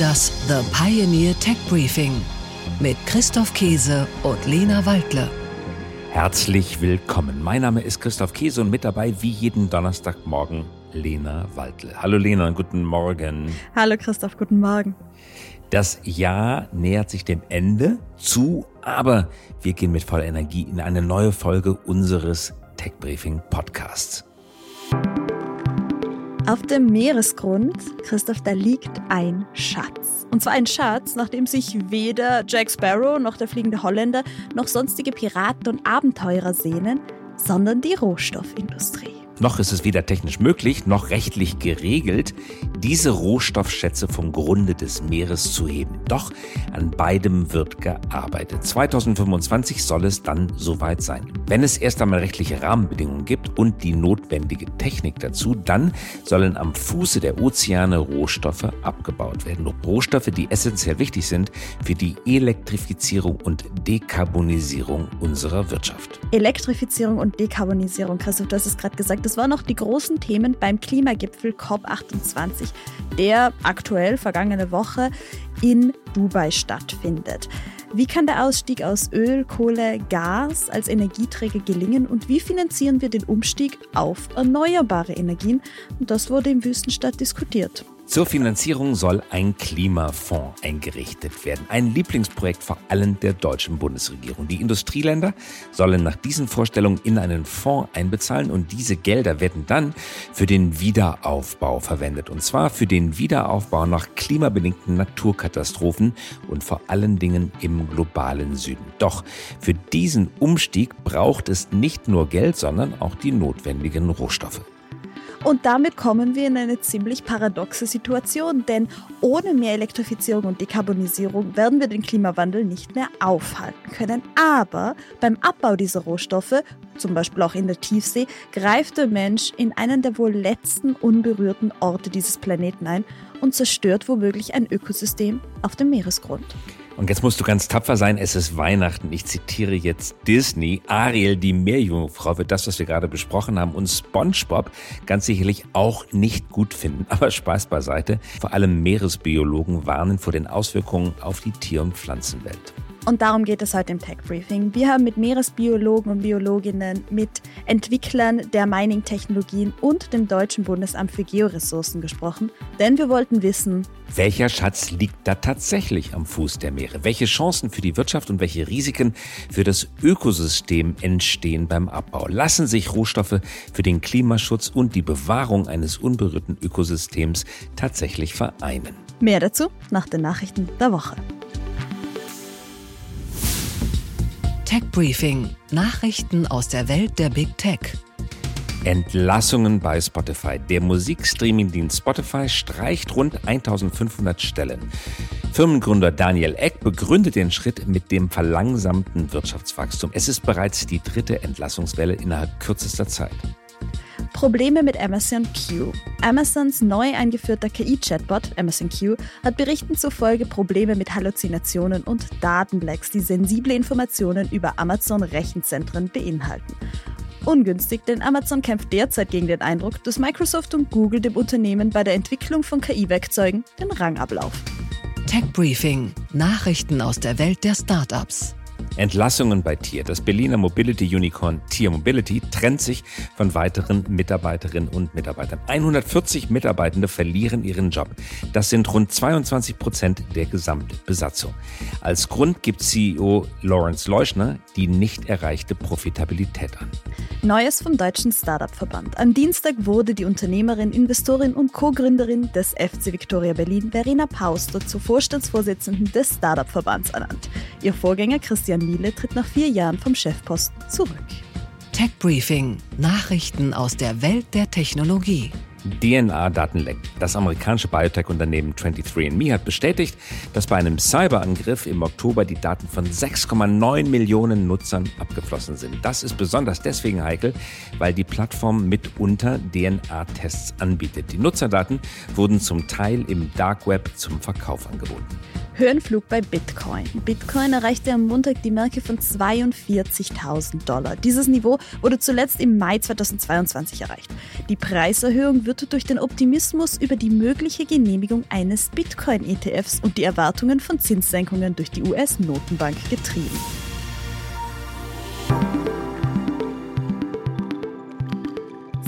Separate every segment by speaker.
Speaker 1: Das The Pioneer Tech Briefing mit Christoph Käse und Lena Waldle.
Speaker 2: Herzlich willkommen. Mein Name ist Christoph Käse und mit dabei wie jeden Donnerstagmorgen Lena Waldle. Hallo Lena und guten Morgen.
Speaker 3: Hallo Christoph, guten Morgen.
Speaker 2: Das Jahr nähert sich dem Ende zu, aber wir gehen mit voller Energie in eine neue Folge unseres Tech Briefing Podcasts.
Speaker 3: Auf dem Meeresgrund, Christoph, da liegt ein Schatz. Und zwar ein Schatz, nach dem sich weder Jack Sparrow noch der fliegende Holländer noch sonstige Piraten und Abenteurer sehnen, sondern die Rohstoffindustrie.
Speaker 2: Noch ist es weder technisch möglich noch rechtlich geregelt, diese Rohstoffschätze vom Grunde des Meeres zu heben. Doch an beidem wird gearbeitet. 2025 soll es dann soweit sein. Wenn es erst einmal rechtliche Rahmenbedingungen gibt und die notwendige Technik dazu, dann sollen am Fuße der Ozeane Rohstoffe abgebaut werden. Rohstoffe, die essentiell wichtig sind für die Elektrifizierung und Dekarbonisierung unserer Wirtschaft.
Speaker 3: Elektrifizierung und Dekarbonisierung, Christoph, du hast es gerade gesagt, das waren noch die großen Themen beim Klimagipfel COP28, der aktuell vergangene Woche in Dubai stattfindet. Wie kann der Ausstieg aus Öl, Kohle, Gas als Energieträger gelingen und wie finanzieren wir den Umstieg auf erneuerbare Energien? Und das wurde im Wüstenstadt diskutiert.
Speaker 2: Zur Finanzierung soll ein Klimafonds eingerichtet werden. Ein Lieblingsprojekt vor allem der deutschen Bundesregierung. Die Industrieländer sollen nach diesen Vorstellungen in einen Fonds einbezahlen und diese Gelder werden dann für den Wiederaufbau verwendet. Und zwar für den Wiederaufbau nach klimabedingten Naturkatastrophen und vor allen Dingen im globalen Süden. Doch für diesen Umstieg braucht es nicht nur Geld, sondern auch die notwendigen Rohstoffe.
Speaker 3: Und damit kommen wir in eine ziemlich paradoxe Situation, denn ohne mehr Elektrifizierung und Dekarbonisierung werden wir den Klimawandel nicht mehr aufhalten können. Aber beim Abbau dieser Rohstoffe, zum Beispiel auch in der Tiefsee, greift der Mensch in einen der wohl letzten unberührten Orte dieses Planeten ein und zerstört womöglich ein Ökosystem auf dem Meeresgrund.
Speaker 2: Und jetzt musst du ganz tapfer sein, es ist Weihnachten. Ich zitiere jetzt Disney. Ariel, die Meerjungfrau, wird das, was wir gerade besprochen haben, und SpongeBob ganz sicherlich auch nicht gut finden. Aber Spaß beiseite. Vor allem Meeresbiologen warnen vor den Auswirkungen auf die Tier- und Pflanzenwelt.
Speaker 3: Und darum geht es heute im Tech Briefing. Wir haben mit Meeresbiologen und Biologinnen, mit Entwicklern der Mining-Technologien und dem Deutschen Bundesamt für Georessourcen gesprochen, denn wir wollten wissen,
Speaker 2: welcher Schatz liegt da tatsächlich am Fuß der Meere? Welche Chancen für die Wirtschaft und welche Risiken für das Ökosystem entstehen beim Abbau? Lassen sich Rohstoffe für den Klimaschutz und die Bewahrung eines unberührten Ökosystems tatsächlich vereinen?
Speaker 3: Mehr dazu nach den Nachrichten der Woche.
Speaker 1: Tech Briefing. Nachrichten aus der Welt der Big Tech.
Speaker 2: Entlassungen bei Spotify. Der Musikstreaming-Dienst Spotify streicht rund 1500 Stellen. Firmengründer Daniel Eck begründet den Schritt mit dem verlangsamten Wirtschaftswachstum. Es ist bereits die dritte Entlassungswelle innerhalb kürzester Zeit.
Speaker 3: Probleme mit Amazon Q. Amazons neu eingeführter KI-Chatbot Amazon Q hat Berichten zufolge Probleme mit Halluzinationen und Datenblacks, die sensible Informationen über Amazon-Rechenzentren beinhalten. Ungünstig, denn Amazon kämpft derzeit gegen den Eindruck, dass Microsoft und Google dem Unternehmen bei der Entwicklung von KI-Werkzeugen den Rang ablaufen.
Speaker 1: Tech Briefing: Nachrichten aus der Welt der Startups.
Speaker 2: Entlassungen bei Tier. Das Berliner Mobility Unicorn Tier Mobility trennt sich von weiteren Mitarbeiterinnen und Mitarbeitern. 140 Mitarbeitende verlieren ihren Job. Das sind rund 22 Prozent der Gesamtbesatzung. Als Grund gibt CEO Lawrence Leuschner die nicht erreichte Profitabilität an.
Speaker 3: Neues vom Deutschen Startup-Verband. Am Dienstag wurde die Unternehmerin, Investorin und Co-Gründerin des FC Victoria Berlin, Verena Pauster, zur Vorstandsvorsitzenden des Startup-Verbands ernannt. Ihr Vorgänger Christian Miele tritt nach vier Jahren vom Chefposten zurück.
Speaker 1: Tech Briefing: Nachrichten aus der Welt der Technologie.
Speaker 2: DNA-Datenleck. Das amerikanische Biotech-Unternehmen 23andMe hat bestätigt, dass bei einem Cyberangriff im Oktober die Daten von 6,9 Millionen Nutzern abgeflossen sind. Das ist besonders deswegen heikel, weil die Plattform mitunter DNA-Tests anbietet. Die Nutzerdaten wurden zum Teil im Dark Web zum Verkauf angeboten.
Speaker 3: Höhenflug bei Bitcoin. Bitcoin erreichte am Montag die Marke von 42.000 Dollar. Dieses Niveau wurde zuletzt im Mai 2022 erreicht. Die Preiserhöhung wird durch den Optimismus über die mögliche Genehmigung eines Bitcoin-ETFs und die Erwartungen von Zinssenkungen durch die US-Notenbank getrieben.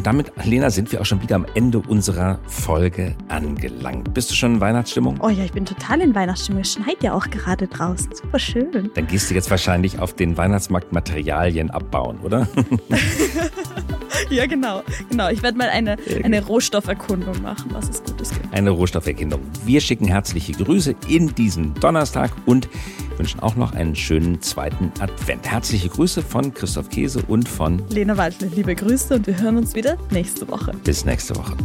Speaker 2: Und damit, Lena, sind wir auch schon wieder am Ende unserer Folge angelangt. Bist du schon in Weihnachtsstimmung?
Speaker 3: Oh ja, ich bin total in Weihnachtsstimmung. Es schneit ja auch gerade draußen. Super schön.
Speaker 2: Dann gehst du jetzt wahrscheinlich auf den Weihnachtsmarkt Materialien abbauen, oder?
Speaker 3: ja, genau. Genau. Ich werde mal eine, eine Rohstofferkundung machen, was es Gutes gibt.
Speaker 2: Eine Rohstofferkundung. Wir schicken herzliche Grüße in diesen Donnerstag und wünschen auch noch einen schönen zweiten Advent. Herzliche Grüße von Christoph Käse und von
Speaker 3: Lena Waldle. Liebe Grüße und wir hören uns wieder nächste Woche.
Speaker 2: Bis nächste Woche.